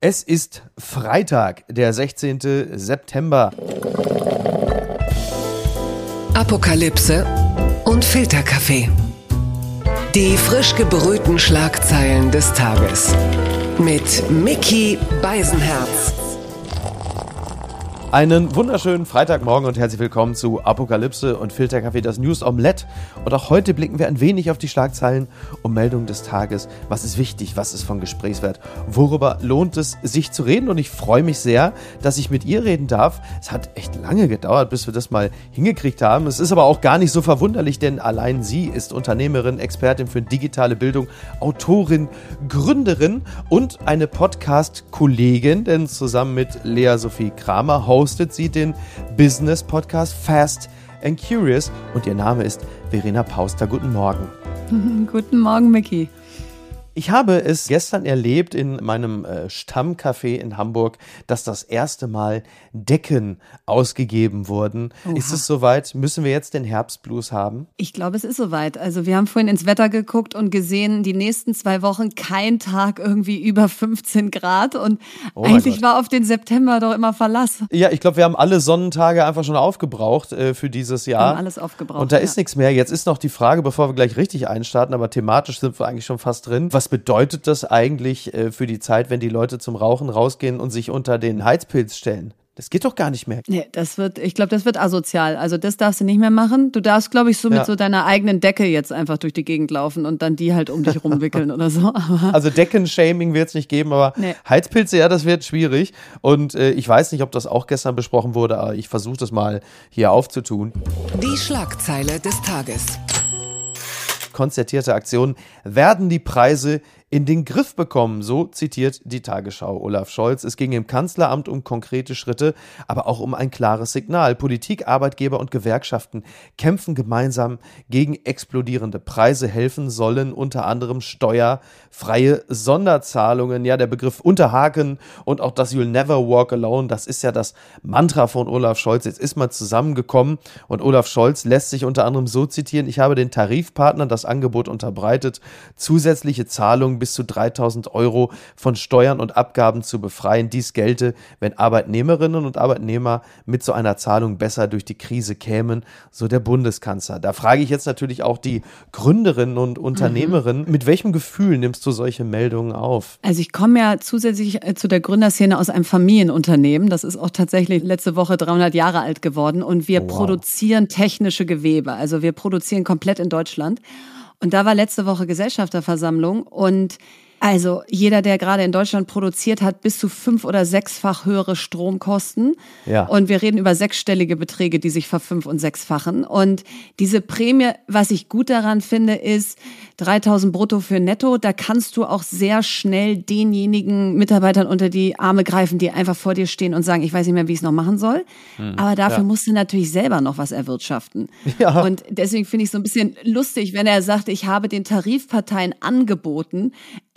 Es ist Freitag, der 16. September. Apokalypse und Filterkaffee. Die frisch gebrühten Schlagzeilen des Tages. Mit Mickey Beisenherz. Einen wunderschönen Freitagmorgen und herzlich willkommen zu Apokalypse und Filterkaffee, das News Omelette. Und auch heute blicken wir ein wenig auf die Schlagzeilen und Meldungen des Tages. Was ist wichtig? Was ist von Gesprächswert? Worüber lohnt es sich zu reden? Und ich freue mich sehr, dass ich mit ihr reden darf. Es hat echt lange gedauert, bis wir das mal hingekriegt haben. Es ist aber auch gar nicht so verwunderlich, denn allein sie ist Unternehmerin, Expertin für digitale Bildung, Autorin, Gründerin und eine Podcast-Kollegin, denn zusammen mit Lea Sophie Kramer, hostet sie den Business Podcast Fast and Curious und ihr Name ist Verena Pauster. Guten Morgen. Guten Morgen, Mickey. Ich habe es gestern erlebt in meinem äh, Stammcafé in Hamburg, dass das erste Mal Decken ausgegeben wurden. Oha. Ist es soweit? Müssen wir jetzt den Herbstblues haben? Ich glaube, es ist soweit. Also wir haben vorhin ins Wetter geguckt und gesehen, die nächsten zwei Wochen kein Tag irgendwie über 15 Grad und oh eigentlich war auf den September doch immer Verlass. Ja, ich glaube, wir haben alle Sonnentage einfach schon aufgebraucht äh, für dieses Jahr. Wir haben alles aufgebraucht. Und da ja. ist nichts mehr. Jetzt ist noch die Frage, bevor wir gleich richtig einstarten, aber thematisch sind wir eigentlich schon fast drin. Was was bedeutet das eigentlich äh, für die Zeit, wenn die Leute zum Rauchen rausgehen und sich unter den Heizpilz stellen? Das geht doch gar nicht mehr. Nee, das wird, ich glaube, das wird asozial. Also das darfst du nicht mehr machen. Du darfst, glaube ich, so mit ja. so deiner eigenen Decke jetzt einfach durch die Gegend laufen und dann die halt um dich rumwickeln oder so. Aber also Deckenshaming wird es nicht geben, aber nee. Heizpilze, ja, das wird schwierig. Und äh, ich weiß nicht, ob das auch gestern besprochen wurde, aber ich versuche das mal hier aufzutun. Die Schlagzeile des Tages konzertierte Aktionen werden die Preise in den Griff bekommen, so zitiert die Tagesschau Olaf Scholz. Es ging im Kanzleramt um konkrete Schritte, aber auch um ein klares Signal. Politik, Arbeitgeber und Gewerkschaften kämpfen gemeinsam gegen explodierende Preise, helfen sollen unter anderem steuerfreie Sonderzahlungen. Ja, der Begriff Unterhaken und auch das You'll Never Walk Alone, das ist ja das Mantra von Olaf Scholz. Jetzt ist man zusammengekommen und Olaf Scholz lässt sich unter anderem so zitieren, ich habe den Tarifpartnern das Angebot unterbreitet, zusätzliche Zahlungen bis zu 3000 Euro von Steuern und Abgaben zu befreien. Dies gelte, wenn Arbeitnehmerinnen und Arbeitnehmer mit so einer Zahlung besser durch die Krise kämen, so der Bundeskanzler. Da frage ich jetzt natürlich auch die Gründerinnen und Unternehmerinnen, mhm. mit welchem Gefühl nimmst du solche Meldungen auf? Also ich komme ja zusätzlich äh, zu der Gründerszene aus einem Familienunternehmen. Das ist auch tatsächlich letzte Woche 300 Jahre alt geworden und wir oh, wow. produzieren technische Gewebe. Also wir produzieren komplett in Deutschland. Und da war letzte Woche Gesellschafterversammlung und also jeder, der gerade in Deutschland produziert, hat bis zu fünf oder sechsfach höhere Stromkosten. Ja. Und wir reden über sechsstellige Beträge, die sich verfünf- und sechsfachen. Und diese Prämie, was ich gut daran finde, ist 3000 brutto für netto. Da kannst du auch sehr schnell denjenigen Mitarbeitern unter die Arme greifen, die einfach vor dir stehen und sagen, ich weiß nicht mehr, wie ich es noch machen soll. Hm. Aber dafür ja. musst du natürlich selber noch was erwirtschaften. Ja. Und deswegen finde ich es so ein bisschen lustig, wenn er sagt, ich habe den Tarifparteien angeboten,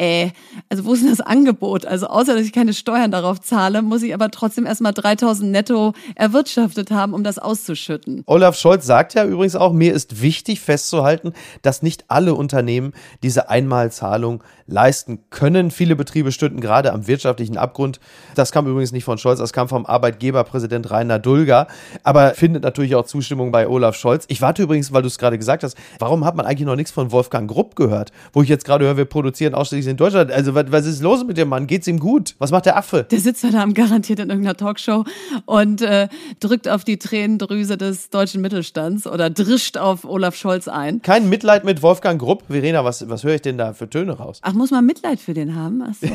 äh, also wo ist denn das Angebot? Also außer, dass ich keine Steuern darauf zahle, muss ich aber trotzdem erstmal 3000 netto erwirtschaftet haben, um das auszuschütten. Olaf Scholz sagt ja übrigens auch, mir ist wichtig festzuhalten, dass nicht alle Unternehmen diese Einmalzahlung leisten können. Viele Betriebe stünden gerade am wirtschaftlichen Abgrund. Das kam übrigens nicht von Scholz, das kam vom Arbeitgeberpräsident Rainer Dulger, aber findet natürlich auch Zustimmung bei Olaf Scholz. Ich warte übrigens, weil du es gerade gesagt hast, warum hat man eigentlich noch nichts von Wolfgang Grupp gehört? Wo ich jetzt gerade höre, wir produzieren ausschließlich Deutschland. Also, was, was ist los mit dem Mann? Geht's ihm gut? Was macht der Affe? Der sitzt Abend garantiert in irgendeiner Talkshow und äh, drückt auf die Tränendrüse des deutschen Mittelstands oder drischt auf Olaf Scholz ein. Kein Mitleid mit Wolfgang Grupp. Verena, was, was höre ich denn da für Töne raus? Ach, muss man Mitleid für den haben? Ach so.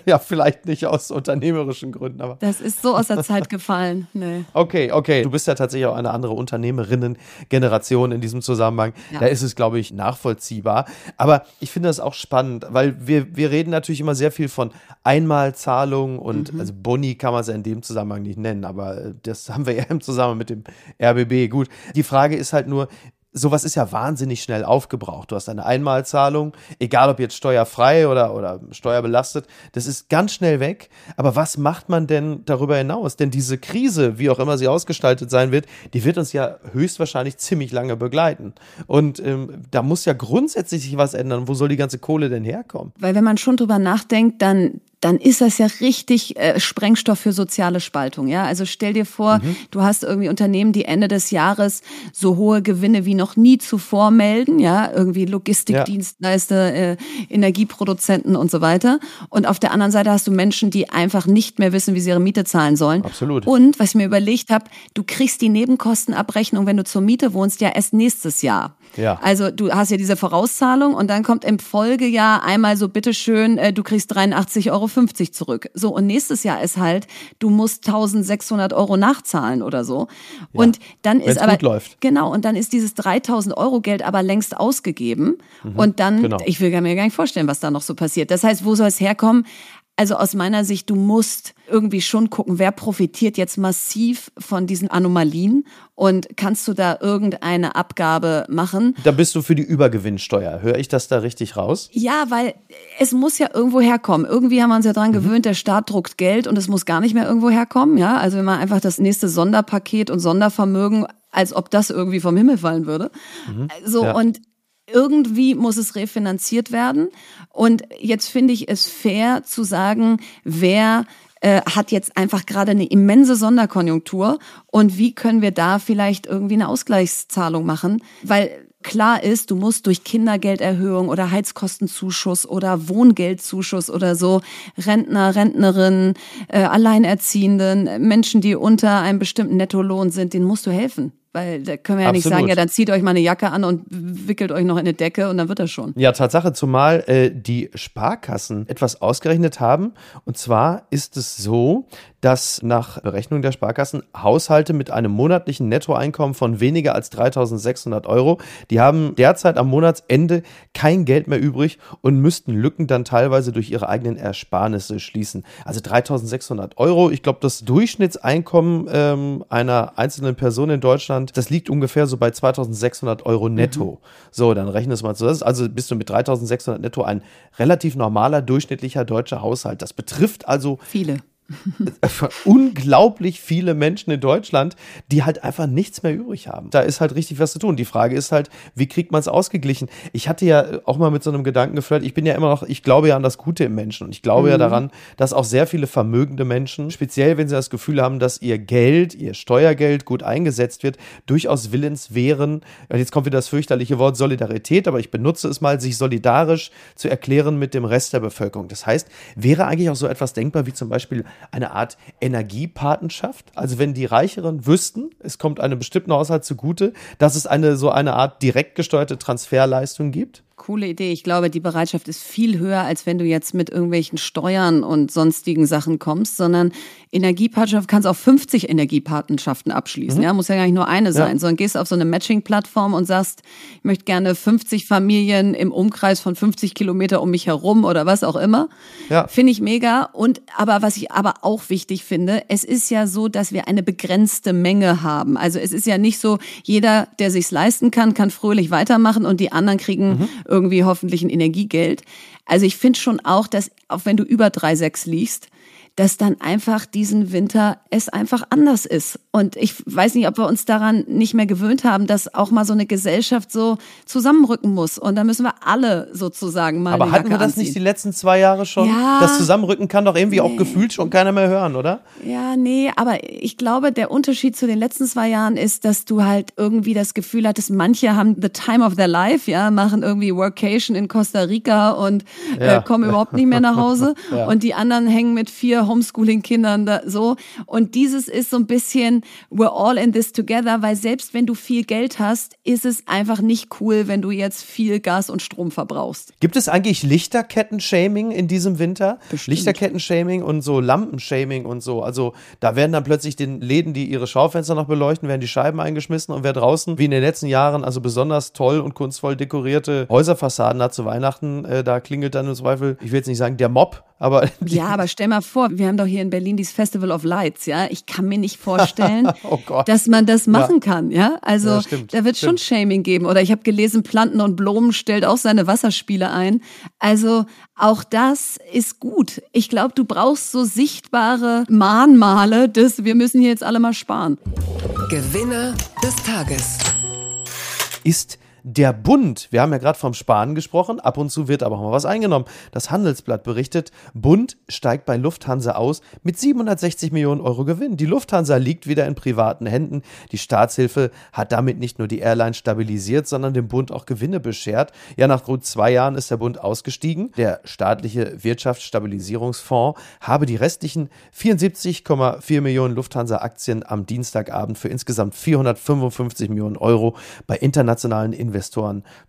ja, vielleicht nicht aus unternehmerischen Gründen, aber. Das ist so aus der Zeit gefallen. Nee. Okay, okay. Du bist ja tatsächlich auch eine andere Unternehmerinnen-Generation in diesem Zusammenhang. Ja. Da ist es, glaube ich, nachvollziehbar. Aber ich finde das auch spannend, weil wir wir, reden natürlich immer sehr viel von Einmalzahlungen und mhm. also Boni kann man es ja in dem Zusammenhang nicht nennen, aber äh, das haben wir ja im Zusammenhang mit dem RBB. Gut, die Frage ist halt nur, sowas ist ja wahnsinnig schnell aufgebraucht. Du hast eine Einmalzahlung, egal ob jetzt steuerfrei oder, oder steuerbelastet, das ist ganz schnell weg. Aber was macht man denn darüber hinaus? Denn diese Krise, wie auch immer sie ausgestaltet sein wird, die wird uns ja höchstwahrscheinlich ziemlich lange begleiten. Und ähm, da muss ja grundsätzlich sich was ändern. Wo soll die ganze Kohle denn herkommen? Weil wenn man schon drüber nachdenkt, dann dann ist das ja richtig äh, Sprengstoff für soziale Spaltung. Ja, also stell dir vor, mhm. du hast irgendwie Unternehmen, die Ende des Jahres so hohe Gewinne wie noch nie zuvor melden. Ja, irgendwie Logistikdienstleister, äh, Energieproduzenten und so weiter. Und auf der anderen Seite hast du Menschen, die einfach nicht mehr wissen, wie sie ihre Miete zahlen sollen. Absolut. Und was ich mir überlegt habe, du kriegst die Nebenkostenabrechnung, wenn du zur Miete wohnst, ja erst nächstes Jahr. Ja. Also du hast ja diese Vorauszahlung und dann kommt im Folgejahr einmal so bitteschön, äh, du kriegst 83,50 Euro zurück. So und nächstes Jahr ist halt, du musst 1600 Euro nachzahlen oder so. Ja. Und dann ist aber genau und dann ist dieses 3000 Euro Geld aber längst ausgegeben mhm, und dann, genau. ich will mir gar nicht vorstellen, was da noch so passiert. Das heißt, wo soll es herkommen? Also aus meiner Sicht, du musst irgendwie schon gucken, wer profitiert jetzt massiv von diesen Anomalien und kannst du da irgendeine Abgabe machen? Da bist du für die Übergewinnsteuer. Höre ich das da richtig raus? Ja, weil es muss ja irgendwo herkommen. Irgendwie haben wir uns ja dran mhm. gewöhnt, der Staat druckt Geld und es muss gar nicht mehr irgendwo herkommen. Ja, also wenn man einfach das nächste Sonderpaket und Sondervermögen als ob das irgendwie vom Himmel fallen würde. Mhm. So, ja. und irgendwie muss es refinanziert werden. Und jetzt finde ich es fair zu sagen, wer äh, hat jetzt einfach gerade eine immense Sonderkonjunktur und wie können wir da vielleicht irgendwie eine Ausgleichszahlung machen? Weil klar ist, du musst durch Kindergelderhöhung oder Heizkostenzuschuss oder Wohngeldzuschuss oder so Rentner, Rentnerinnen, äh, Alleinerziehenden, Menschen, die unter einem bestimmten Nettolohn sind, denen musst du helfen. Weil da können wir ja Absolut. nicht sagen, ja, dann zieht euch mal eine Jacke an und wickelt euch noch in eine Decke und dann wird das schon. Ja, Tatsache, zumal äh, die Sparkassen etwas ausgerechnet haben. Und zwar ist es so, dass nach Berechnung der Sparkassen Haushalte mit einem monatlichen Nettoeinkommen von weniger als 3600 Euro, die haben derzeit am Monatsende kein Geld mehr übrig und müssten Lücken dann teilweise durch ihre eigenen Ersparnisse schließen. Also 3600 Euro, ich glaube, das Durchschnittseinkommen ähm, einer einzelnen Person in Deutschland, das liegt ungefähr so bei 2600 Euro netto. Mhm. So, dann rechne es mal zu. Das ist also bist du mit 3600 netto ein relativ normaler, durchschnittlicher deutscher Haushalt. Das betrifft also viele unglaublich viele Menschen in Deutschland, die halt einfach nichts mehr übrig haben. Da ist halt richtig was zu tun. Die Frage ist halt, wie kriegt man es ausgeglichen? Ich hatte ja auch mal mit so einem Gedanken geflirt, ich bin ja immer noch, ich glaube ja an das Gute im Menschen und ich glaube mhm. ja daran, dass auch sehr viele vermögende Menschen, speziell wenn sie das Gefühl haben, dass ihr Geld, ihr Steuergeld gut eingesetzt wird, durchaus willens wären, jetzt kommt wieder das fürchterliche Wort Solidarität, aber ich benutze es mal, sich solidarisch zu erklären mit dem Rest der Bevölkerung. Das heißt, wäre eigentlich auch so etwas denkbar wie zum Beispiel eine Art Energiepatenschaft. Also wenn die Reicheren wüssten, es kommt einem bestimmten Haushalt zugute, dass es eine so eine Art direkt gesteuerte Transferleistung gibt. Coole Idee. Ich glaube, die Bereitschaft ist viel höher, als wenn du jetzt mit irgendwelchen Steuern und sonstigen Sachen kommst, sondern Energiepartnerschaft kannst auch 50 Energiepartnerschaften abschließen. Mhm. Ja, muss ja gar nicht nur eine sein, ja. sondern gehst auf so eine Matching-Plattform und sagst, ich möchte gerne 50 Familien im Umkreis von 50 Kilometer um mich herum oder was auch immer. Ja. Finde ich mega. Und aber was ich aber auch wichtig finde, es ist ja so, dass wir eine begrenzte Menge haben. Also es ist ja nicht so, jeder, der sich's leisten kann, kann fröhlich weitermachen und die anderen kriegen mhm irgendwie hoffentlich ein Energiegeld. Also ich finde schon auch, dass auch wenn du über 3,6 liegst, dass dann einfach diesen Winter es einfach anders ist. Und ich weiß nicht, ob wir uns daran nicht mehr gewöhnt haben, dass auch mal so eine Gesellschaft so zusammenrücken muss. Und da müssen wir alle sozusagen mal. Aber hatten wir das anziehen. nicht die letzten zwei Jahre schon? Ja, das Zusammenrücken kann doch irgendwie nee. auch gefühlt schon keiner mehr hören, oder? Ja, nee, aber ich glaube, der Unterschied zu den letzten zwei Jahren ist, dass du halt irgendwie das Gefühl hattest, manche haben the time of their life, ja, machen irgendwie Workation in Costa Rica und äh, ja. äh, kommen überhaupt nicht mehr nach Hause. ja. Und die anderen hängen mit vier Homeschooling-Kindern da, so. Und dieses ist so ein bisschen, we're all in this together, weil selbst wenn du viel Geld hast, ist es einfach nicht cool, wenn du jetzt viel Gas und Strom verbrauchst. Gibt es eigentlich Lichterketten-Shaming in diesem Winter? Lichterketten-Shaming und so Lampenshaming und so. Also da werden dann plötzlich den Läden, die ihre Schaufenster noch beleuchten, werden die Scheiben eingeschmissen und wer draußen, wie in den letzten Jahren, also besonders toll und kunstvoll dekorierte Häuserfassaden hat zu Weihnachten, äh, da klingelt dann im Zweifel, ich will jetzt nicht sagen der Mob, aber. Ja, aber stell mal vor, wir haben doch hier in Berlin dieses Festival of Lights, ja. Ich kann mir nicht vorstellen, oh dass man das machen ja. kann, ja. Also ja, stimmt, da wird stimmt. schon Shaming geben. Oder ich habe gelesen, Planten und Blumen stellt auch seine Wasserspiele ein. Also auch das ist gut. Ich glaube, du brauchst so sichtbare Mahnmale, dass wir müssen hier jetzt alle mal sparen. Gewinner des Tages ist der Bund, wir haben ja gerade vom Sparen gesprochen, ab und zu wird aber auch mal was eingenommen. Das Handelsblatt berichtet, Bund steigt bei Lufthansa aus mit 760 Millionen Euro Gewinn. Die Lufthansa liegt wieder in privaten Händen. Die Staatshilfe hat damit nicht nur die Airline stabilisiert, sondern dem Bund auch Gewinne beschert. Ja, nach gut zwei Jahren ist der Bund ausgestiegen. Der staatliche Wirtschaftsstabilisierungsfonds habe die restlichen 74,4 Millionen Lufthansa-Aktien am Dienstagabend für insgesamt 455 Millionen Euro bei internationalen Investoren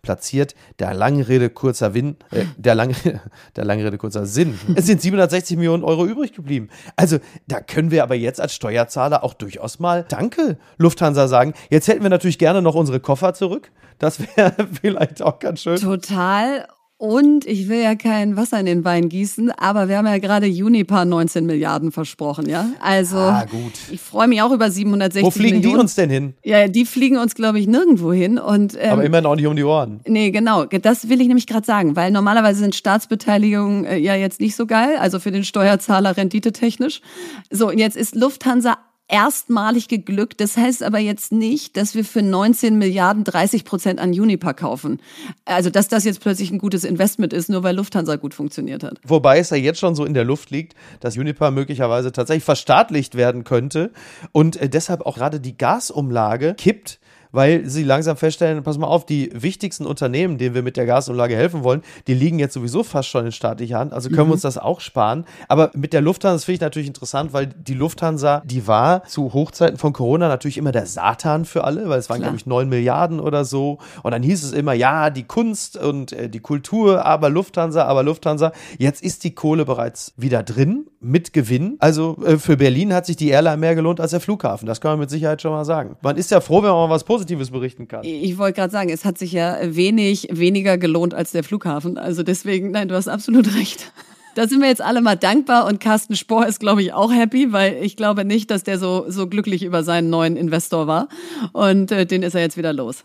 platziert. Der lange Rede, kurzer Win, äh, der, lange, der lange Rede, kurzer Sinn. Es sind 760 Millionen Euro übrig geblieben. Also da können wir aber jetzt als Steuerzahler auch durchaus mal Danke, Lufthansa sagen. Jetzt hätten wir natürlich gerne noch unsere Koffer zurück. Das wäre vielleicht auch ganz schön. Total. Und ich will ja kein Wasser in den Wein gießen, aber wir haben ja gerade Juniper 19 Milliarden versprochen, ja? Also, ah, gut. ich freue mich auch über 760 Millionen. Wo fliegen Millionen. die uns denn hin? Ja, die fliegen uns, glaube ich, nirgendwo hin. Und, ähm, aber immerhin auch nicht um die Ohren. Nee, genau. Das will ich nämlich gerade sagen, weil normalerweise sind Staatsbeteiligungen äh, ja jetzt nicht so geil, also für den Steuerzahler renditetechnisch. So, und jetzt ist Lufthansa erstmalig geglückt. Das heißt aber jetzt nicht, dass wir für 19 Milliarden 30 Prozent an Unipa kaufen. Also, dass das jetzt plötzlich ein gutes Investment ist, nur weil Lufthansa gut funktioniert hat. Wobei es ja jetzt schon so in der Luft liegt, dass Unipa möglicherweise tatsächlich verstaatlicht werden könnte und äh, deshalb auch gerade die Gasumlage kippt weil sie langsam feststellen, pass mal auf, die wichtigsten Unternehmen, denen wir mit der Gasumlage helfen wollen, die liegen jetzt sowieso fast schon in staatlicher Hand, also können mhm. wir uns das auch sparen. Aber mit der Lufthansa, das finde ich natürlich interessant, weil die Lufthansa, die war zu Hochzeiten von Corona natürlich immer der Satan für alle, weil es waren, glaube ich, neun Milliarden oder so. Und dann hieß es immer, ja, die Kunst und äh, die Kultur, aber Lufthansa, aber Lufthansa. Jetzt ist die Kohle bereits wieder drin mit Gewinn. Also äh, für Berlin hat sich die Airline mehr gelohnt als der Flughafen. Das kann man mit Sicherheit schon mal sagen. Man ist ja froh, wenn man mal was Positives Positives berichten kann. Ich wollte gerade sagen, es hat sich ja wenig weniger gelohnt als der Flughafen. Also deswegen, nein, du hast absolut recht. Da sind wir jetzt alle mal dankbar und Carsten Spohr ist, glaube ich, auch happy, weil ich glaube nicht, dass der so, so glücklich über seinen neuen Investor war. Und äh, den ist er jetzt wieder los.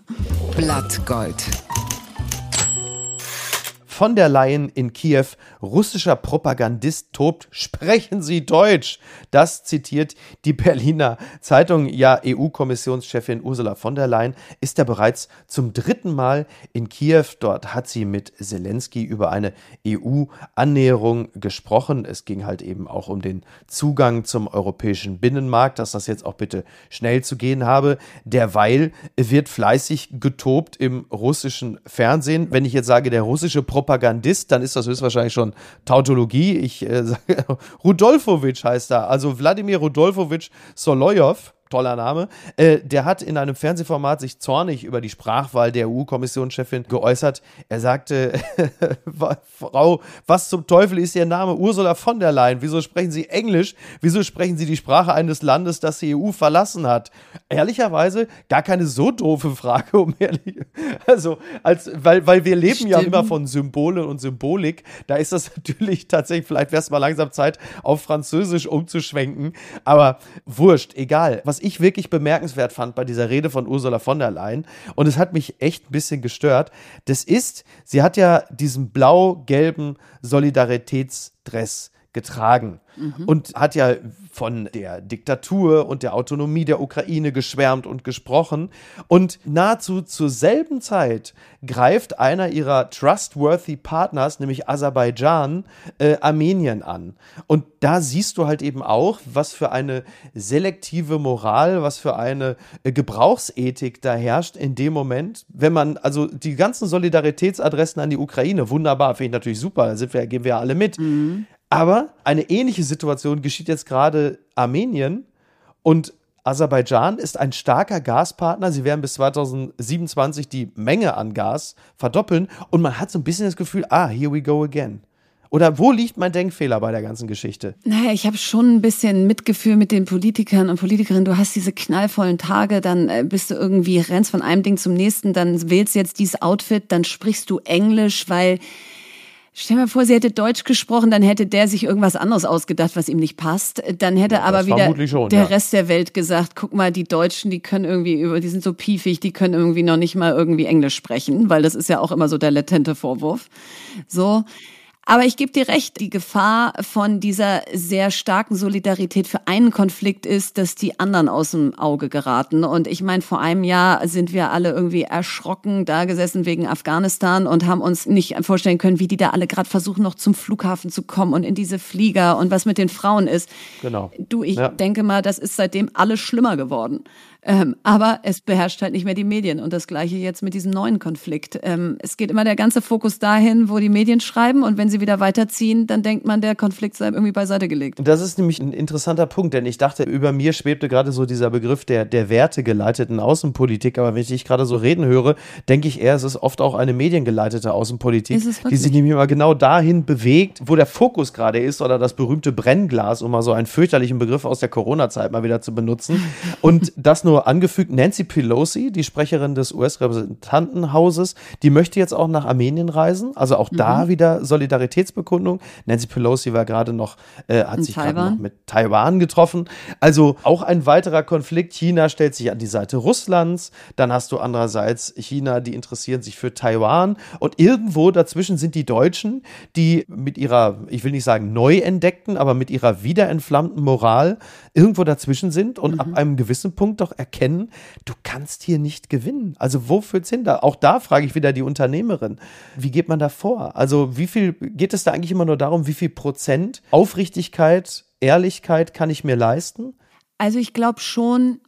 Blattgold von der Leyen in Kiew, russischer Propagandist tobt, sprechen Sie Deutsch. Das zitiert die Berliner Zeitung. Ja, EU-Kommissionschefin Ursula von der Leyen ist ja bereits zum dritten Mal in Kiew. Dort hat sie mit Zelensky über eine EU-Annäherung gesprochen. Es ging halt eben auch um den Zugang zum europäischen Binnenmarkt, dass das jetzt auch bitte schnell zu gehen habe. Derweil wird fleißig getobt im russischen Fernsehen. Wenn ich jetzt sage, der russische Propagandist Propagandist, dann ist das höchstwahrscheinlich schon Tautologie. Ich äh, Rudolfowitsch heißt er, also Wladimir Rudolfowitsch Solojow toller Name, äh, der hat in einem Fernsehformat sich zornig über die Sprachwahl der EU-Kommissionschefin geäußert. Er sagte, Frau, was zum Teufel ist Ihr Name? Ursula von der Leyen. Wieso sprechen Sie Englisch? Wieso sprechen Sie die Sprache eines Landes, das die EU verlassen hat? Ehrlicherweise gar keine so doofe Frage, um ehrlich. Also, als, weil, weil wir leben Stimmt. ja immer von Symbolen und Symbolik. Da ist das natürlich tatsächlich, vielleicht wäre es mal langsam Zeit, auf Französisch umzuschwenken. Aber wurscht, egal. Was ich wirklich bemerkenswert fand bei dieser Rede von Ursula von der Leyen, und es hat mich echt ein bisschen gestört, das ist, sie hat ja diesen blau-gelben Solidaritätsdress getragen mhm. und hat ja von der Diktatur und der Autonomie der Ukraine geschwärmt und gesprochen. Und nahezu zur selben Zeit greift einer ihrer trustworthy Partners, nämlich Aserbaidschan, äh, Armenien an. Und da siehst du halt eben auch, was für eine selektive Moral, was für eine äh, Gebrauchsethik da herrscht in dem Moment, wenn man, also die ganzen Solidaritätsadressen an die Ukraine, wunderbar, finde ich natürlich super, da sind wir, gehen wir ja alle mit. Mhm. Aber eine ähnliche Situation geschieht jetzt gerade Armenien und Aserbaidschan ist ein starker Gaspartner. Sie werden bis 2027 die Menge an Gas verdoppeln und man hat so ein bisschen das Gefühl, ah, here we go again. Oder wo liegt mein Denkfehler bei der ganzen Geschichte? Naja, ich habe schon ein bisschen Mitgefühl mit den Politikern und Politikerinnen. Du hast diese knallvollen Tage, dann äh, bist du irgendwie, rennst von einem Ding zum nächsten, dann wählst du jetzt dieses Outfit, dann sprichst du Englisch, weil Stell dir mal vor, sie hätte Deutsch gesprochen, dann hätte der sich irgendwas anderes ausgedacht, was ihm nicht passt. Dann hätte ja, aber wieder schon, der ja. Rest der Welt gesagt, guck mal, die Deutschen, die können irgendwie über, die sind so piefig, die können irgendwie noch nicht mal irgendwie Englisch sprechen, weil das ist ja auch immer so der latente Vorwurf. So. Aber ich gebe dir recht, die Gefahr von dieser sehr starken Solidarität für einen Konflikt ist, dass die anderen aus dem Auge geraten. Und ich meine, vor einem Jahr sind wir alle irgendwie erschrocken da gesessen wegen Afghanistan und haben uns nicht vorstellen können, wie die da alle gerade versuchen, noch zum Flughafen zu kommen und in diese Flieger und was mit den Frauen ist. Genau. Du, ich ja. denke mal, das ist seitdem alles schlimmer geworden. Ähm, aber es beherrscht halt nicht mehr die Medien. Und das gleiche jetzt mit diesem neuen Konflikt. Ähm, es geht immer der ganze Fokus dahin, wo die Medien schreiben. Und wenn sie wieder weiterziehen, dann denkt man, der Konflikt sei irgendwie beiseite gelegt. Das ist nämlich ein interessanter Punkt, denn ich dachte, über mir schwebte gerade so dieser Begriff der, der wertegeleiteten Außenpolitik. Aber wenn ich dich gerade so reden höre, denke ich eher, es ist oft auch eine mediengeleitete Außenpolitik, die sich nämlich immer genau dahin bewegt, wo der Fokus gerade ist oder das berühmte Brennglas, um mal so einen fürchterlichen Begriff aus der Corona-Zeit mal wieder zu benutzen. Und das nur angefügt, Nancy Pelosi, die Sprecherin des US-Repräsentantenhauses, die möchte jetzt auch nach Armenien reisen. Also auch mhm. da wieder Solidaritätsbekundung. Nancy Pelosi war gerade noch, äh, hat In sich gerade noch mit Taiwan getroffen. Also auch ein weiterer Konflikt. China stellt sich an die Seite Russlands. Dann hast du andererseits China, die interessieren sich für Taiwan. Und irgendwo dazwischen sind die Deutschen, die mit ihrer, ich will nicht sagen neu entdeckten, aber mit ihrer wiederentflammten Moral irgendwo dazwischen sind und mhm. ab einem gewissen Punkt doch erkennen, du kannst hier nicht gewinnen. Also wo führt's hin? Auch da frage ich wieder die Unternehmerin. Wie geht man da vor? Also wie viel geht es da eigentlich immer nur darum, wie viel Prozent Aufrichtigkeit, Ehrlichkeit kann ich mir leisten? Also ich glaube schon,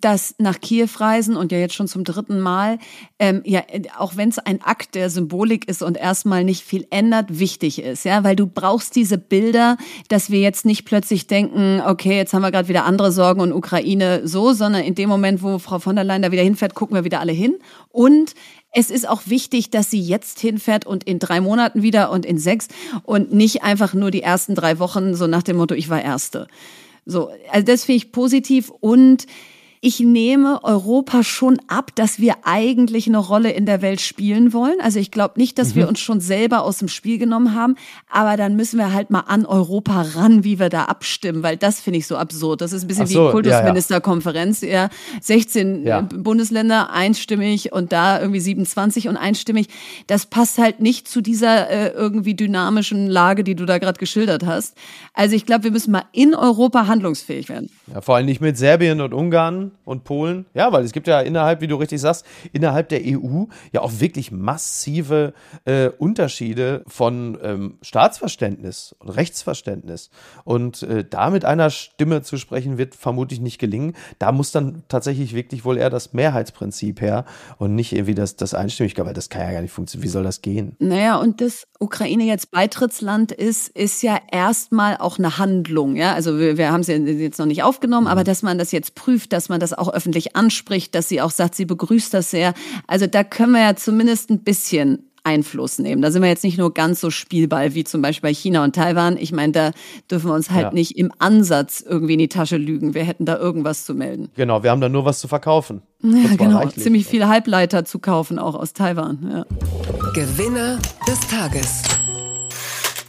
dass nach Kiew reisen und ja jetzt schon zum dritten Mal, ähm, ja, auch wenn es ein Akt der Symbolik ist und erstmal nicht viel ändert, wichtig ist, ja, weil du brauchst diese Bilder, dass wir jetzt nicht plötzlich denken, okay, jetzt haben wir gerade wieder andere Sorgen und Ukraine so, sondern in dem Moment, wo Frau von der Leyen da wieder hinfährt, gucken wir wieder alle hin und es ist auch wichtig, dass sie jetzt hinfährt und in drei Monaten wieder und in sechs und nicht einfach nur die ersten drei Wochen so nach dem Motto, ich war Erste. So, also das finde ich positiv und ich nehme Europa schon ab, dass wir eigentlich eine Rolle in der Welt spielen wollen. Also ich glaube nicht, dass mhm. wir uns schon selber aus dem Spiel genommen haben, aber dann müssen wir halt mal an Europa ran, wie wir da abstimmen, weil das finde ich so absurd. Das ist ein bisschen so, wie Kultusministerkonferenz. Ja, ja. 16 ja. Bundesländer einstimmig und da irgendwie 27 und einstimmig. Das passt halt nicht zu dieser äh, irgendwie dynamischen Lage, die du da gerade geschildert hast. Also ich glaube, wir müssen mal in Europa handlungsfähig werden. Ja, vor allem nicht mit Serbien und Ungarn und Polen. Ja, weil es gibt ja innerhalb, wie du richtig sagst, innerhalb der EU ja auch wirklich massive äh, Unterschiede von ähm, Staatsverständnis und Rechtsverständnis. Und äh, da mit einer Stimme zu sprechen, wird vermutlich nicht gelingen. Da muss dann tatsächlich wirklich wohl eher das Mehrheitsprinzip her und nicht irgendwie das, das Einstimmigkeit, weil das kann ja gar nicht funktionieren. Wie soll das gehen? Naja, und das Ukraine jetzt Beitrittsland ist, ist ja erstmal auch eine Handlung. Ja, also wir, wir haben es jetzt noch nicht aufgenommen, mhm. aber dass man das jetzt prüft, dass man das auch öffentlich anspricht, dass sie auch sagt, sie begrüßt das sehr. Also da können wir ja zumindest ein bisschen Einfluss nehmen. Da sind wir jetzt nicht nur ganz so Spielball wie zum Beispiel bei China und Taiwan. Ich meine, da dürfen wir uns halt ja. nicht im Ansatz irgendwie in die Tasche lügen. Wir hätten da irgendwas zu melden. Genau, wir haben da nur was zu verkaufen. Ja, genau, reichlich. ziemlich viele Halbleiter zu kaufen, auch aus Taiwan. Ja. Gewinner des Tages.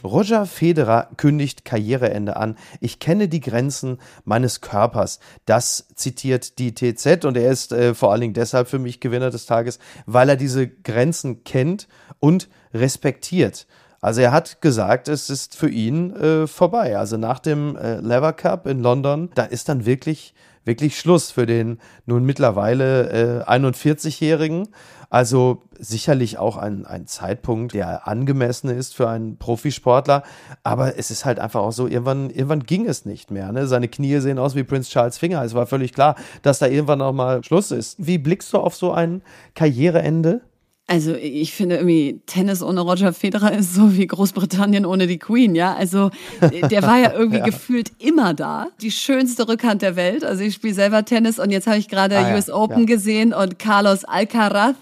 Roger Federer kündigt Karriereende an. Ich kenne die Grenzen meines Körpers. Das zitiert die TZ und er ist äh, vor allen Dingen deshalb für mich Gewinner des Tages, weil er diese Grenzen kennt und respektiert. Also er hat gesagt, es ist für ihn äh, vorbei. Also nach dem äh, Lever Cup in London, da ist dann wirklich wirklich Schluss für den nun mittlerweile äh, 41-Jährigen. Also sicherlich auch ein, ein Zeitpunkt, der angemessen ist für einen Profisportler. Aber es ist halt einfach auch so, irgendwann, irgendwann ging es nicht mehr. Ne? Seine Knie sehen aus wie Prince Charles Finger. Es war völlig klar, dass da irgendwann auch mal Schluss ist. Wie blickst du auf so ein Karriereende? Also ich finde irgendwie Tennis ohne Roger Federer ist so wie Großbritannien ohne die Queen, ja. Also der war ja irgendwie ja. gefühlt immer da. Die schönste Rückhand der Welt. Also ich spiele selber Tennis und jetzt habe ich gerade ah, US ja. Open ja. gesehen und Carlos Alcaraz.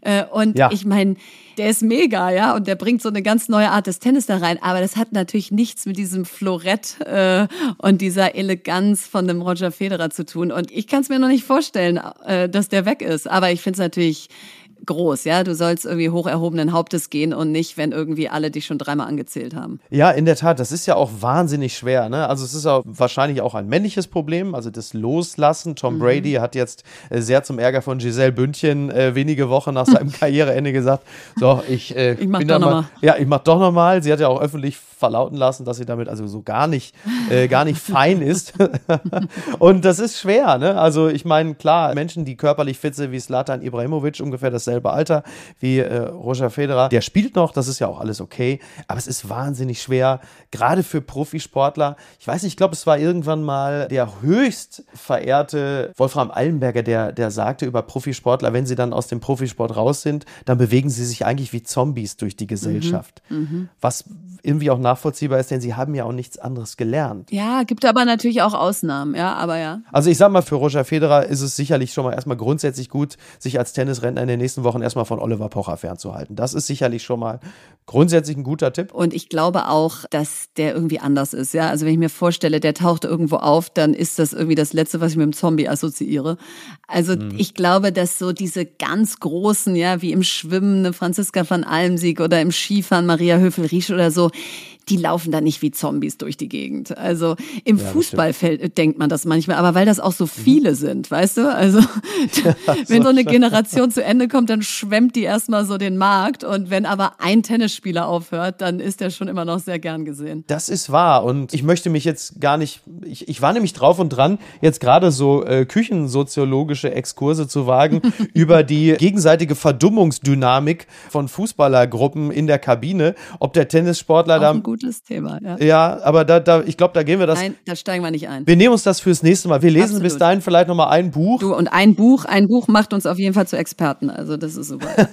Äh, und ich meine, der ist mega, ja, und der bringt so eine ganz neue Art des Tennis da rein. Aber das hat natürlich nichts mit diesem Florett äh, und dieser Eleganz von dem Roger Federer zu tun. Und ich kann es mir noch nicht vorstellen, äh, dass der weg ist. Aber ich finde es natürlich groß, ja. Du sollst irgendwie hoch erhobenen Hauptes gehen und nicht, wenn irgendwie alle dich schon dreimal angezählt haben. Ja, in der Tat, das ist ja auch wahnsinnig schwer, ne? Also es ist auch wahrscheinlich auch ein männliches Problem, also das Loslassen. Tom mhm. Brady hat jetzt äh, sehr zum Ärger von Giselle Bündchen äh, wenige Wochen nach seinem Karriereende gesagt, so, ich, äh, ich mach bin doch noch mal, Ja, ich mach doch nochmal. Sie hat ja auch öffentlich verlauten lassen, dass sie damit also so gar nicht, äh, gar nicht fein ist. und das ist schwer, ne? Also ich meine, klar, Menschen, die körperlich fit sind wie Slatan Ibrahimovic, ungefähr dasselbe Alter wie äh, Roger Federer, der spielt noch, das ist ja auch alles okay, aber es ist wahnsinnig schwer, gerade für Profisportler. Ich weiß nicht, ich glaube, es war irgendwann mal der höchst verehrte Wolfram Allenberger, der, der sagte über Profisportler, wenn sie dann aus dem Profisport raus sind, dann bewegen sie sich eigentlich wie Zombies durch die Gesellschaft. Mhm, mhm. Was irgendwie auch nachvollziehbar ist, denn sie haben ja auch nichts anderes gelernt. Ja, gibt aber natürlich auch Ausnahmen, ja, aber ja. Also ich sag mal, für Roger Federer ist es sicherlich schon mal erstmal grundsätzlich gut, sich als Tennisrentner in den nächsten Wochen erstmal von Oliver Pocher fernzuhalten. Das ist sicherlich schon mal grundsätzlich ein guter Tipp. Und ich glaube auch, dass der irgendwie anders ist, ja. Also wenn ich mir vorstelle, der taucht irgendwo auf, dann ist das irgendwie das Letzte, was ich mit dem Zombie assoziiere. Also mhm. ich glaube, dass so diese ganz großen, ja, wie im Schwimmen eine Franziska van Almsieg oder im Skifahren Maria Höfel-Riesch oder so, die laufen da nicht wie Zombies durch die Gegend. Also im ja, Fußballfeld denkt man das manchmal, aber weil das auch so mhm. viele mhm. sind, weißt du? Also ja, wenn so eine Generation zu Ende kommt, dann schwemmt die erstmal so den Markt und wenn aber ein Tennisspieler aufhört, dann ist der schon immer noch sehr gern gesehen. Das ist wahr und ich möchte mich jetzt gar nicht, ich, ich war nämlich drauf und dran, jetzt gerade so äh, küchensoziologische Exkurse zu wagen über die gegenseitige Verdummungsdynamik von Fußballergruppen in der Kabine, ob der Tennissportler da gutes Thema. Ja, ja aber da, da, ich glaube, da gehen wir das. Nein, da steigen wir nicht ein. Wir nehmen uns das fürs nächste Mal. Wir lesen Absolut. bis dahin vielleicht nochmal ein Buch. Du, und ein Buch, ein Buch macht uns auf jeden Fall zu Experten. Also das ist super.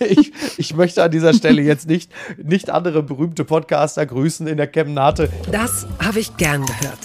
ich, ich möchte an dieser Stelle jetzt nicht, nicht andere berühmte Podcaster grüßen in der Chemnate. Das habe ich gern gehört.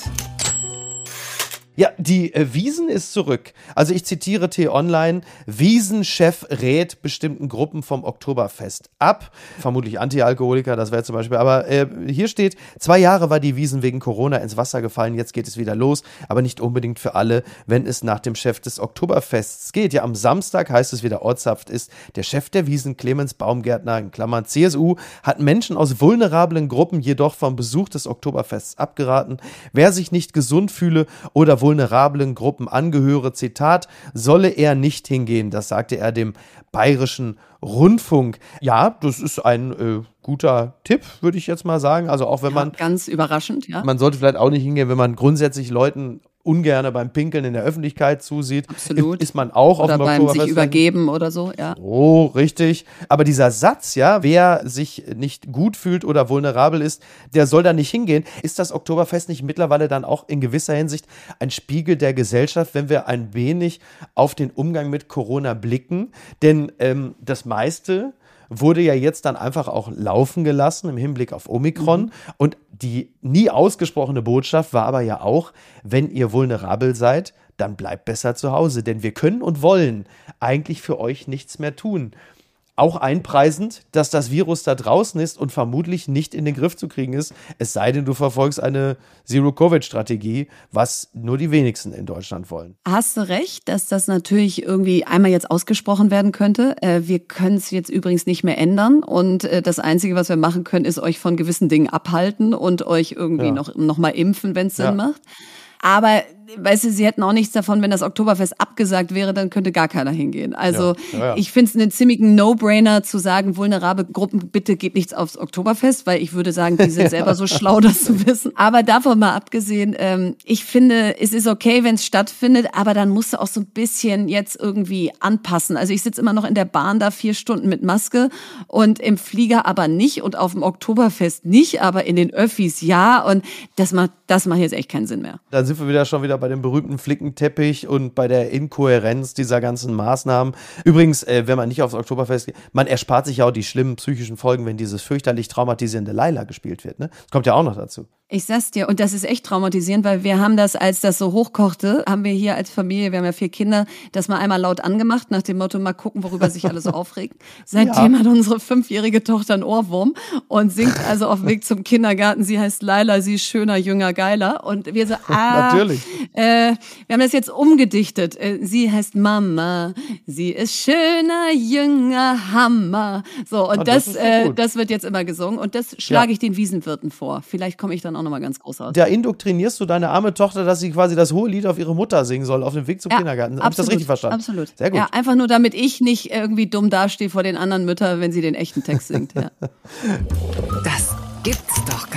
Ja, die äh, Wiesen ist zurück. Also ich zitiere T-Online, Wiesenchef rät bestimmten Gruppen vom Oktoberfest ab. Vermutlich Antialkoholiker, das wäre zum Beispiel. Aber äh, hier steht, zwei Jahre war die Wiesen wegen Corona ins Wasser gefallen, jetzt geht es wieder los. Aber nicht unbedingt für alle, wenn es nach dem Chef des Oktoberfests geht. Ja, am Samstag heißt es wieder ortshaft ist, der Chef der Wiesen, Clemens Baumgärtner, in Klammern CSU, hat Menschen aus vulnerablen Gruppen jedoch vom Besuch des Oktoberfests abgeraten. Wer sich nicht gesund fühle oder vulnerablen Gruppen angehöre, Zitat, solle er nicht hingehen. Das sagte er dem bayerischen Rundfunk. Ja, das ist ein äh, guter Tipp, würde ich jetzt mal sagen. Also auch wenn ja, man. Ganz überraschend, ja. Man sollte vielleicht auch nicht hingehen, wenn man grundsätzlich Leuten ungerne beim Pinkeln in der Öffentlichkeit zusieht. Absolut. Ist man auch oder auf dem beim sich übergeben oder so, ja. Oh, richtig. Aber dieser Satz, ja, wer sich nicht gut fühlt oder vulnerabel ist, der soll da nicht hingehen. Ist das Oktoberfest nicht mittlerweile dann auch in gewisser Hinsicht ein Spiegel der Gesellschaft, wenn wir ein wenig auf den Umgang mit Corona blicken? Denn ähm, das meiste wurde ja jetzt dann einfach auch laufen gelassen im Hinblick auf Omikron. Mhm. Und die nie ausgesprochene Botschaft war aber ja auch, wenn ihr vulnerabel seid, dann bleibt besser zu Hause, denn wir können und wollen eigentlich für euch nichts mehr tun auch einpreisend, dass das Virus da draußen ist und vermutlich nicht in den Griff zu kriegen ist, es sei denn, du verfolgst eine Zero-Covid-Strategie, was nur die wenigsten in Deutschland wollen. Hast du recht, dass das natürlich irgendwie einmal jetzt ausgesprochen werden könnte. Äh, wir können es jetzt übrigens nicht mehr ändern und äh, das Einzige, was wir machen können, ist euch von gewissen Dingen abhalten und euch irgendwie ja. noch, noch mal impfen, wenn es Sinn ja. macht. Aber weißt du, sie hätten auch nichts davon, wenn das Oktoberfest abgesagt wäre, dann könnte gar keiner hingehen. Also ja, ja, ja. ich finde es einen ziemlichen No-Brainer zu sagen, vulnerable Gruppen, bitte geht nichts aufs Oktoberfest, weil ich würde sagen, die sind selber so schlau, das zu wissen. Aber davon mal abgesehen, ähm, ich finde, es ist okay, wenn es stattfindet, aber dann musst du auch so ein bisschen jetzt irgendwie anpassen. Also ich sitze immer noch in der Bahn da vier Stunden mit Maske und im Flieger aber nicht und auf dem Oktoberfest nicht, aber in den Öffis ja und das macht, das macht jetzt echt keinen Sinn mehr. Dann sind wir wieder schon wieder bei dem berühmten Flickenteppich und bei der Inkohärenz dieser ganzen Maßnahmen. Übrigens, äh, wenn man nicht aufs Oktoberfest geht, man erspart sich ja auch die schlimmen psychischen Folgen, wenn dieses fürchterlich traumatisierende Laila gespielt wird. Ne? Das kommt ja auch noch dazu. Ich sag's dir, und das ist echt traumatisierend, weil wir haben das, als das so hochkochte, haben wir hier als Familie, wir haben ja vier Kinder, das mal einmal laut angemacht, nach dem Motto, mal gucken, worüber sich alle so aufregen. Seitdem ja. hat unsere fünfjährige Tochter einen Ohrwurm und singt also auf dem Weg zum Kindergarten. Sie heißt Laila, sie ist schöner, jünger, geiler. Und wir so, ah, Natürlich. Äh, wir haben das jetzt umgedichtet. Äh, sie heißt Mama, sie ist schöner, jünger, Hammer. So, und oh, das, das, äh, das wird jetzt immer gesungen. Und das schlage ja. ich den Wiesenwirten vor. Vielleicht komme ich dann auch auch nochmal ganz groß aus. Da indoktrinierst du deine arme Tochter, dass sie quasi das hohe Lied auf ihre Mutter singen soll, auf dem Weg zum ja, Kindergarten. Habe ich das richtig verstanden? Absolut. Sehr gut. Ja, einfach nur, damit ich nicht irgendwie dumm dastehe vor den anderen Müttern, wenn sie den echten Text singt. Ja. Das gibt's doch gar nicht.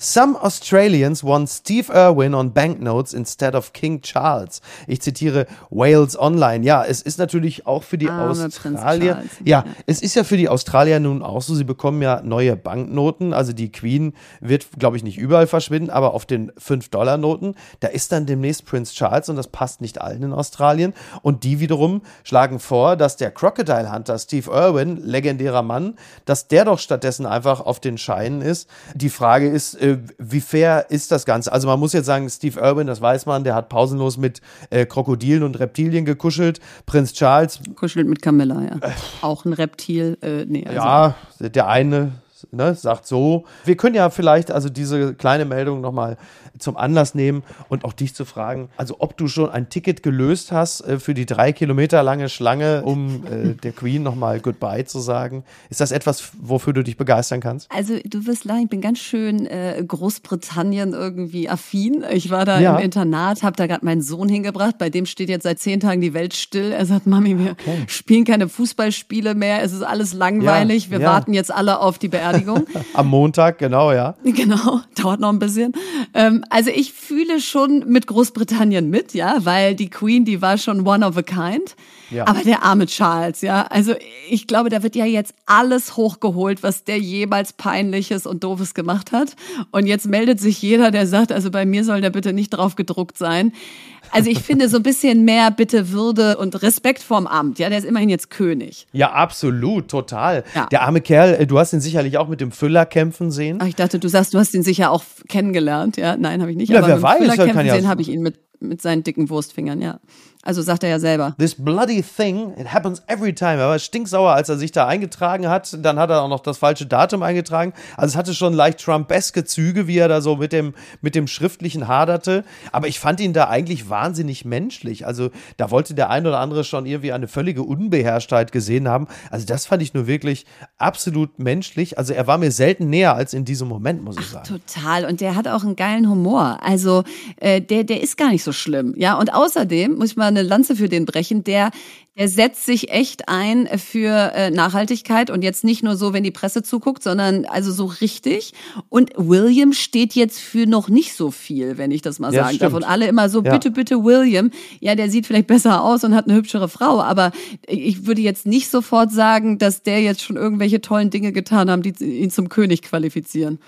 Some Australians want Steve Irwin on banknotes instead of King Charles. Ich zitiere Wales Online. Ja, es ist natürlich auch für die Arme Australier. Ja, ja, es ist ja für die Australier nun auch so. Sie bekommen ja neue Banknoten. Also die Queen wird, glaube ich, nicht überall verschwinden, aber auf den 5-Dollar-Noten, da ist dann demnächst Prince Charles und das passt nicht allen in Australien. Und die wiederum schlagen vor, dass der Crocodile Hunter Steve Irwin, legendärer Mann, dass der doch stattdessen einfach auf den Scheinen ist. Die Frage ist, äh, wie fair ist das Ganze? Also man muss jetzt sagen, Steve Irwin, das weiß man, der hat pausenlos mit äh, Krokodilen und Reptilien gekuschelt. Prinz Charles kuschelt mit Camilla, ja. Auch ein Reptil. Äh, nee, also. Ja, der eine ne, sagt so. Wir können ja vielleicht also diese kleine Meldung nochmal zum Anlass nehmen und auch dich zu fragen, also ob du schon ein Ticket gelöst hast äh, für die drei Kilometer lange Schlange, um äh, der Queen nochmal Goodbye zu sagen. Ist das etwas, wofür du dich begeistern kannst? Also du wirst lachen, ich bin ganz schön äh, Großbritannien irgendwie affin. Ich war da ja. im Internat, habe da gerade meinen Sohn hingebracht, bei dem steht jetzt seit zehn Tagen die Welt still. Er sagt, Mami, wir okay. spielen keine Fußballspiele mehr, es ist alles langweilig, ja, wir ja. warten jetzt alle auf die Beerdigung. Am Montag, genau, ja. Genau, dauert noch ein bisschen. Ähm, also ich fühle schon mit Großbritannien mit, ja, weil die Queen, die war schon one of a kind. Ja. Aber der arme Charles, ja, also ich glaube, da wird ja jetzt alles hochgeholt, was der jemals peinliches und doofes gemacht hat. Und jetzt meldet sich jeder, der sagt, also bei mir soll der bitte nicht drauf gedruckt sein. Also ich finde so ein bisschen mehr bitte Würde und Respekt vorm Amt. Ja, der ist immerhin jetzt König. Ja, absolut, total. Ja. Der arme Kerl, äh, du hast ihn sicherlich auch mit dem Füller kämpfen sehen. Ach, ich dachte, du sagst, du hast ihn sicher auch kennengelernt. Ja, nein, habe ich nicht. Ja, aber wer mit weiß, Füller kämpfen ja sehen habe ich ihn mit mit seinen dicken Wurstfingern, ja. Also sagt er ja selber. This bloody thing, it happens every time. Er war stinksauer, als er sich da eingetragen hat. Dann hat er auch noch das falsche Datum eingetragen. Also es hatte schon leicht Trumpeske Züge, wie er da so mit dem, mit dem Schriftlichen haderte. Aber ich fand ihn da eigentlich wahnsinnig menschlich. Also da wollte der ein oder andere schon irgendwie eine völlige Unbeherrschtheit gesehen haben. Also das fand ich nur wirklich absolut menschlich. Also er war mir selten näher als in diesem Moment, muss ich sagen. total. Und der hat auch einen geilen Humor. Also äh, der, der ist gar nicht so schlimm. Ja, und außerdem muss ich mal eine Lanze für den brechen, der, der setzt sich echt ein für äh, Nachhaltigkeit und jetzt nicht nur so, wenn die Presse zuguckt, sondern also so richtig. Und William steht jetzt für noch nicht so viel, wenn ich das mal ja, sagen darf. Und alle immer so, ja. bitte, bitte William. Ja, der sieht vielleicht besser aus und hat eine hübschere Frau, aber ich würde jetzt nicht sofort sagen, dass der jetzt schon irgendwelche tollen Dinge getan haben, die ihn zum König qualifizieren.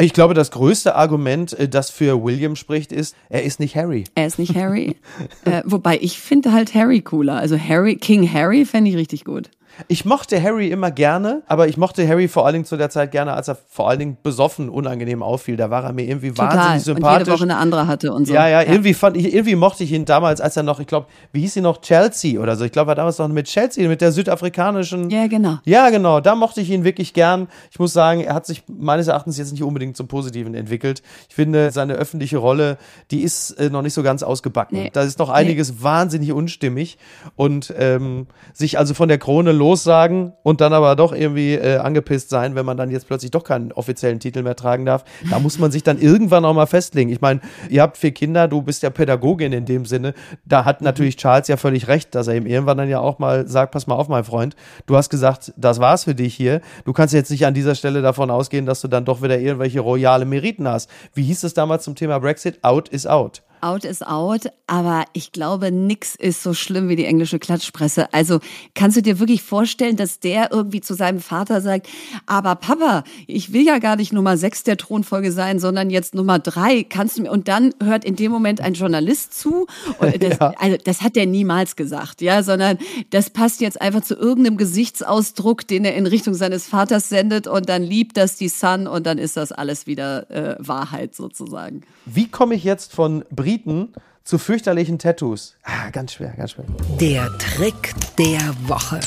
Ich glaube, das größte Argument, äh, das für William spricht, ist, er ist nicht Harry. Er ist nicht Harry. äh, wobei ich finde halt Harry cooler. Also Harry, King Harry fände ich richtig gut. Ich mochte Harry immer gerne, aber ich mochte Harry vor allen Dingen zu der Zeit gerne, als er vor allen Dingen besoffen unangenehm auffiel. Da war er mir irgendwie Total. wahnsinnig sympathisch. Und jede Woche eine andere hatte und so. Ja, ja, ja. irgendwie fand ich, irgendwie mochte ich ihn damals, als er noch, ich glaube, wie hieß sie noch, Chelsea oder so. Ich glaube, er war damals noch mit Chelsea, mit der südafrikanischen. Ja, genau. Ja, genau. Da mochte ich ihn wirklich gern. Ich muss sagen, er hat sich meines Erachtens jetzt nicht unbedingt zum Positiven entwickelt. Ich finde, seine öffentliche Rolle, die ist äh, noch nicht so ganz ausgebacken. Nee. Da ist noch einiges nee. wahnsinnig unstimmig und ähm, sich also von der Krone lossagen und dann aber doch irgendwie äh, angepisst sein, wenn man dann jetzt plötzlich doch keinen offiziellen Titel mehr tragen darf. Da muss man sich dann irgendwann auch mal festlegen. Ich meine, ihr habt vier Kinder, du bist ja Pädagogin in dem Sinne. Da hat natürlich Charles ja völlig recht, dass er ihm irgendwann dann ja auch mal sagt, pass mal auf, mein Freund, du hast gesagt, das war's für dich hier. Du kannst jetzt nicht an dieser Stelle davon ausgehen, dass du dann doch wieder irgendwelche royale Meriten hast. Wie hieß es damals zum Thema Brexit? Out is out. Out is out, aber ich glaube, nix ist so schlimm wie die englische Klatschpresse. Also kannst du dir wirklich vorstellen, dass der irgendwie zu seinem Vater sagt, aber Papa, ich will ja gar nicht Nummer sechs der Thronfolge sein, sondern jetzt Nummer drei. Kannst du mir, und dann hört in dem Moment ein Journalist zu. Das, ja. also, das hat der niemals gesagt, ja, sondern das passt jetzt einfach zu irgendeinem Gesichtsausdruck, den er in Richtung seines Vaters sendet und dann liebt das die Sun und dann ist das alles wieder äh, Wahrheit sozusagen. Wie komme ich jetzt von Briten zu fürchterlichen Tattoos? Ah, ganz schwer, ganz schwer. Der Trick der Woche.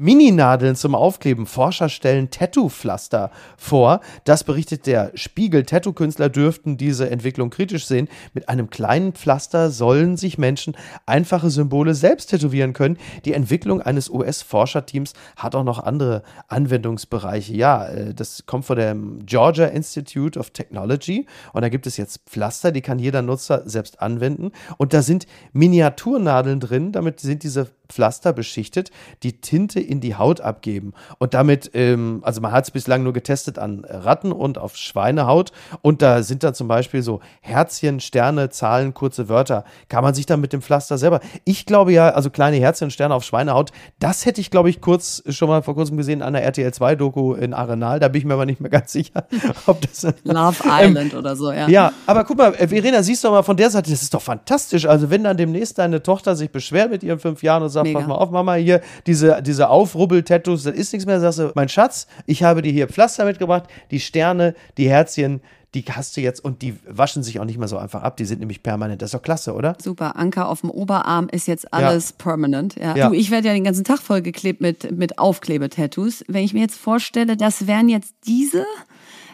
Mininadeln zum Aufkleben. Forscher stellen Tattoo-Pflaster vor. Das berichtet der Spiegel. Tattoo-Künstler dürften diese Entwicklung kritisch sehen. Mit einem kleinen Pflaster sollen sich Menschen einfache Symbole selbst tätowieren können. Die Entwicklung eines US-Forscherteams hat auch noch andere Anwendungsbereiche. Ja, äh, das kommt von dem Georgia Institute of Technology. Und da gibt es jetzt Pflaster, die kann jeder Nutzer selbst anwenden. Und da sind Miniaturnadeln drin. Damit sind diese Pflaster beschichtet, die Tinte in die Haut abgeben. Und damit, ähm, also man hat es bislang nur getestet an Ratten und auf Schweinehaut. Und da sind dann zum Beispiel so Herzchen, Sterne, Zahlen, kurze Wörter. Kann man sich dann mit dem Pflaster selber. Ich glaube ja, also kleine Herzchen, Sterne auf Schweinehaut, das hätte ich, glaube ich, kurz schon mal vor kurzem gesehen an der RTL 2 Doku in Arenal. Da bin ich mir aber nicht mehr ganz sicher, ob das. Love Island ähm, oder so, ja. Ja, aber guck mal, Verena, siehst du mal von der Seite, das ist doch fantastisch. Also wenn dann demnächst deine Tochter sich beschwert mit ihren fünf Jahren und sagt, Mega. pass mal auf, Mama, hier, diese, diese Aufrubbel-Tattoos, das ist nichts mehr. Sagst du, mein Schatz, ich habe dir hier Pflaster mitgebracht, die Sterne, die Herzchen, die hast du jetzt und die waschen sich auch nicht mehr so einfach ab. Die sind nämlich permanent. Das ist doch klasse, oder? Super. Anker auf dem Oberarm ist jetzt alles ja. permanent. Ja. ja. Du, ich werde ja den ganzen Tag vollgeklebt mit, mit Aufklebetattoos. Wenn ich mir jetzt vorstelle, das wären jetzt diese,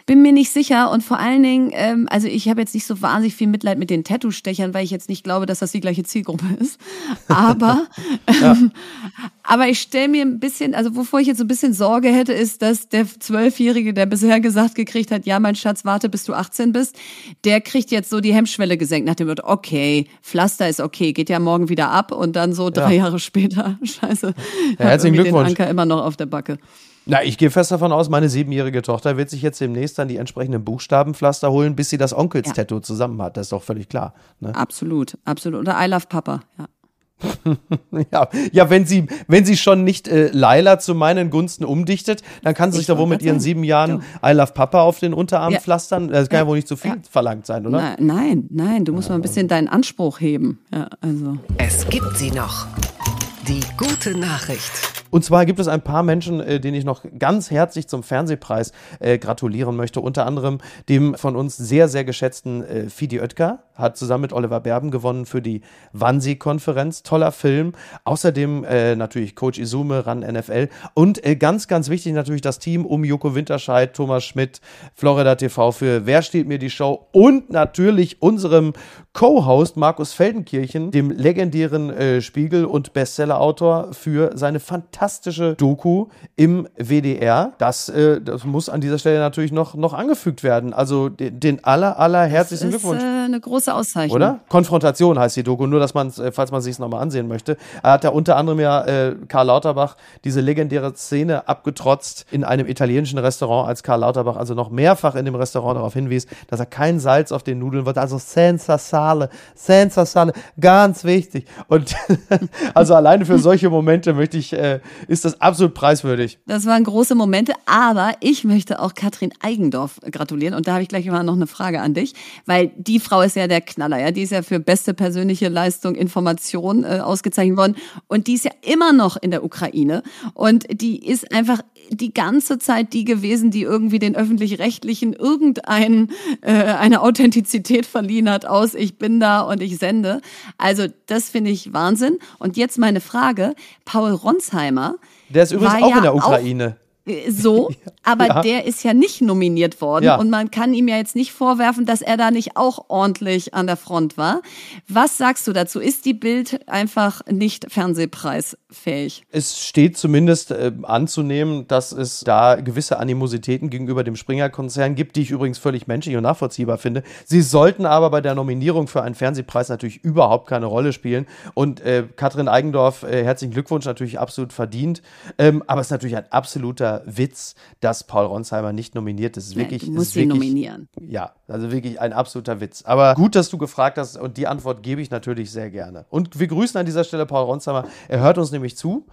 bin mir nicht sicher und vor allen Dingen, ähm, also ich habe jetzt nicht so wahnsinnig viel Mitleid mit den Tattoo-Stechern, weil ich jetzt nicht glaube, dass das die gleiche Zielgruppe ist. Aber, ähm, aber ich stelle mir ein bisschen, also wovor ich jetzt so ein bisschen Sorge hätte, ist, dass der Zwölfjährige, der bisher gesagt gekriegt hat, ja, mein Schatz, warte, bis du 18 bist, der kriegt jetzt so die Hemmschwelle gesenkt nach dem Wort, okay, Pflaster ist okay, geht ja morgen wieder ab und dann so drei ja. Jahre später, scheiße, ja, herzlichen Glückwunsch. den Anker immer noch auf der Backe. Na, ich gehe fest davon aus, meine siebenjährige Tochter wird sich jetzt demnächst dann die entsprechenden Buchstabenpflaster holen, bis sie das Onkelstattoo ja. zusammen hat. Das ist doch völlig klar. Ne? Absolut, absolut. Oder I love Papa, ja. ja, ja, wenn sie, wenn sie schon nicht äh, Laila zu meinen Gunsten umdichtet, dann kann sie sich doch wohl mit ihren sieben Jahren ja. I love Papa auf den Unterarm ja. pflastern. Das kann ja, ja wohl nicht zu so viel ja. verlangt sein, oder? Na, nein, nein, du musst mal ein bisschen deinen Anspruch heben. Ja, also. Es gibt sie noch. Die gute Nachricht. Und zwar gibt es ein paar Menschen, äh, denen ich noch ganz herzlich zum Fernsehpreis äh, gratulieren möchte. Unter anderem dem von uns sehr, sehr geschätzten äh, Fidi Oetker, hat zusammen mit Oliver Berben gewonnen für die Wannsee-Konferenz. Toller Film. Außerdem äh, natürlich Coach Izume, RAN NFL. Und äh, ganz, ganz wichtig natürlich das Team um Joko Winterscheid, Thomas Schmidt, Florida TV für Wer steht mir die Show und natürlich unserem Co-Host Markus Feldenkirchen, dem legendären äh, Spiegel- und Bestseller-Autor für seine fantastische Doku im WDR. Das, äh, das muss an dieser Stelle natürlich noch, noch angefügt werden. Also den, den aller, aller herzlichen Glückwunsch. Äh, eine große Auszeichnung. Oder? Konfrontation heißt die Doku, nur dass man äh, falls man sich es nochmal ansehen möchte. Er hat ja unter anderem ja äh, Karl Lauterbach diese legendäre Szene abgetrotzt in einem italienischen Restaurant, als Karl Lauterbach also noch mehrfach in dem Restaurant darauf hinwies, dass er kein Salz auf den Nudeln wollte. Also senza sale, senza sale, ganz wichtig. Und also alleine für solche Momente möchte ich, äh, ist das absolut preiswürdig. Das waren große Momente, aber ich möchte auch Katrin Eigendorf gratulieren. Und da habe ich gleich mal noch eine Frage an dich, weil die Frau ist ja der Knaller, ja. Die ist ja für beste persönliche Leistung, Information äh, ausgezeichnet worden. Und die ist ja immer noch in der Ukraine. Und die ist einfach die ganze Zeit die gewesen, die irgendwie den öffentlich-rechtlichen irgendein äh, eine Authentizität verliehen hat aus ich bin da und ich sende. Also das finde ich Wahnsinn. Und jetzt meine Frage: Paul Ronsheimer. Der ist übrigens auch ja in der Ukraine. Äh, so, aber ja. der ist ja nicht nominiert worden ja. und man kann ihm ja jetzt nicht vorwerfen, dass er da nicht auch ordentlich an der Front war. Was sagst du dazu? Ist die Bild einfach nicht fernsehpreisfähig? Es steht zumindest äh, anzunehmen, dass es da gewisse Animositäten gegenüber dem Springer-Konzern gibt, die ich übrigens völlig menschlich und nachvollziehbar finde. Sie sollten aber bei der Nominierung für einen Fernsehpreis natürlich überhaupt keine Rolle spielen. Und äh, Katrin Eigendorf, äh, herzlichen Glückwunsch, natürlich absolut verdient. Ähm, aber es ist natürlich ein absoluter Witz, dass Paul Ronsheimer nicht nominiert ist. ist wirklich, ja, du musst ist ihn wirklich, nominieren. Ja, also wirklich ein absoluter Witz. Aber gut, dass du gefragt hast und die Antwort gebe ich natürlich sehr gerne. Und wir grüßen an dieser Stelle Paul Ronsheimer. Er hört uns nämlich zu.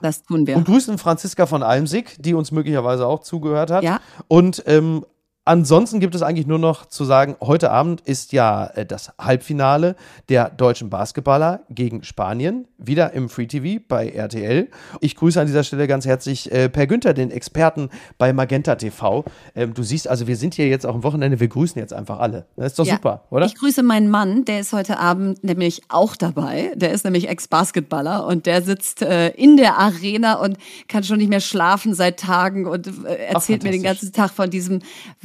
Das tun wir. Und grüßen Franziska von Almsig, die uns möglicherweise auch zugehört hat. Ja. Und ähm, Ansonsten gibt es eigentlich nur noch zu sagen, heute Abend ist ja äh, das Halbfinale der deutschen Basketballer gegen Spanien, wieder im Free TV bei RTL. Ich grüße an dieser Stelle ganz herzlich äh, Per Günther, den Experten bei Magenta TV. Ähm, du siehst, also wir sind hier jetzt auch am Wochenende, wir grüßen jetzt einfach alle. Das ist doch Ja. super, oder? Ich grüße meinen Mann, der ist heute Abend nämlich auch dabei. Der ist nämlich Ex-Basketballer und der sitzt äh, in der Arena und kann schon nicht mehr schlafen seit Tagen und äh, erzählt mir den ganzen Tag von diesem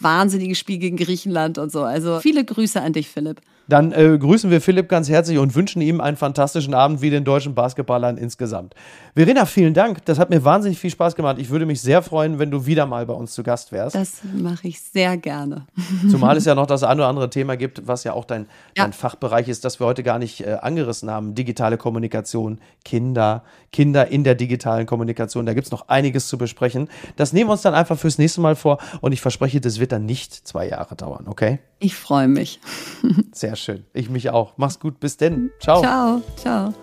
wahnsinnigen Spiel gegen Griechenland und so. Also viele Grüße an dich, Philipp. Dann äh, grüßen wir Philipp ganz herzlich und wünschen ihm einen fantastischen Abend wie den deutschen Basketballern insgesamt. Verena, vielen Dank. Das hat mir wahnsinnig viel Spaß gemacht. Ich würde mich sehr freuen, wenn du wieder mal bei uns zu Gast wärst. Das mache ich sehr gerne. Zumal es ja noch das eine oder andere Thema gibt, was ja auch dein, Ja. dein Fachbereich ist, das wir heute gar nicht äh, angerissen haben. Digitale Kommunikation, Kinder, Kinder in der digitalen Kommunikation. Da gibt es noch einiges zu besprechen. Das nehmen wir uns dann einfach fürs nächste Mal vor und ich verspreche, das wird dann nicht zwei Jahre dauern, okay? Ich freue mich. Sehr schön. Ich mich auch. Mach's gut. Bis denn. Ciao. Ciao, ciao.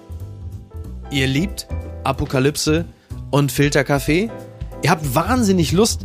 Ihr liebt Apokalypse und Filterkaffee? Ihr habt wahnsinnig Lust,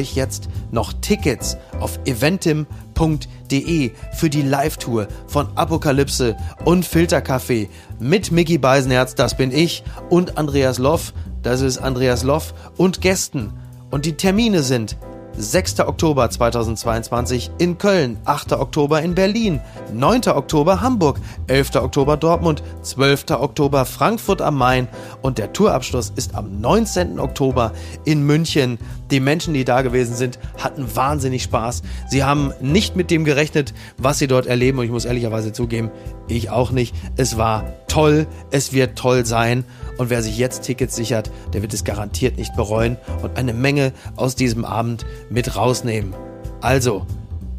euch jetzt noch Tickets auf eventim.de für die Live-Tour von Apokalypse und Filterkaffee mit Mickey Beisenherz, das bin ich, und Andreas Loff, das ist Andreas Loff, und Gästen. Und die Termine sind 6. Oktober 2022 in Köln, 8. Oktober in Berlin, 9. Oktober Hamburg, 11. Oktober Dortmund, 12. Oktober Frankfurt am Main und der Tourabschluss ist am 19. Oktober in München. Die Menschen, die da gewesen sind, hatten wahnsinnig Spaß. Sie haben nicht mit dem gerechnet, was sie dort erleben und ich muss ehrlicherweise zugeben, ich auch nicht. Es war toll, es wird toll sein und wer sich jetzt Tickets sichert, der wird es garantiert nicht bereuen und eine Menge aus diesem Abend mit rausnehmen. Also,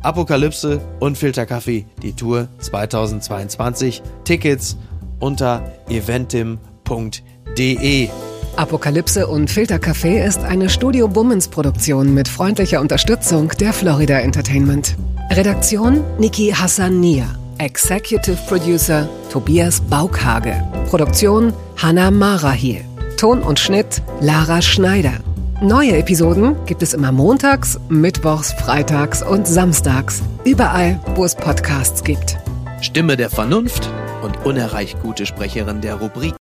Apokalypse und Filterkaffee, die Tour 2022. Tickets unter eventim.de. Apokalypse und Filtercafé ist eine Studio Bummens Produktion mit freundlicher Unterstützung der Florida Entertainment. Redaktion Niki Hassania. Executive Producer Tobias Baukhage. Produktion Hanna Marahiel. Ton und Schnitt Lara Schneider. Neue Episoden gibt es immer montags, mittwochs, freitags und samstags. Überall, wo es Podcasts gibt. Stimme der Vernunft und unerreicht gute Sprecherin der Rubrik.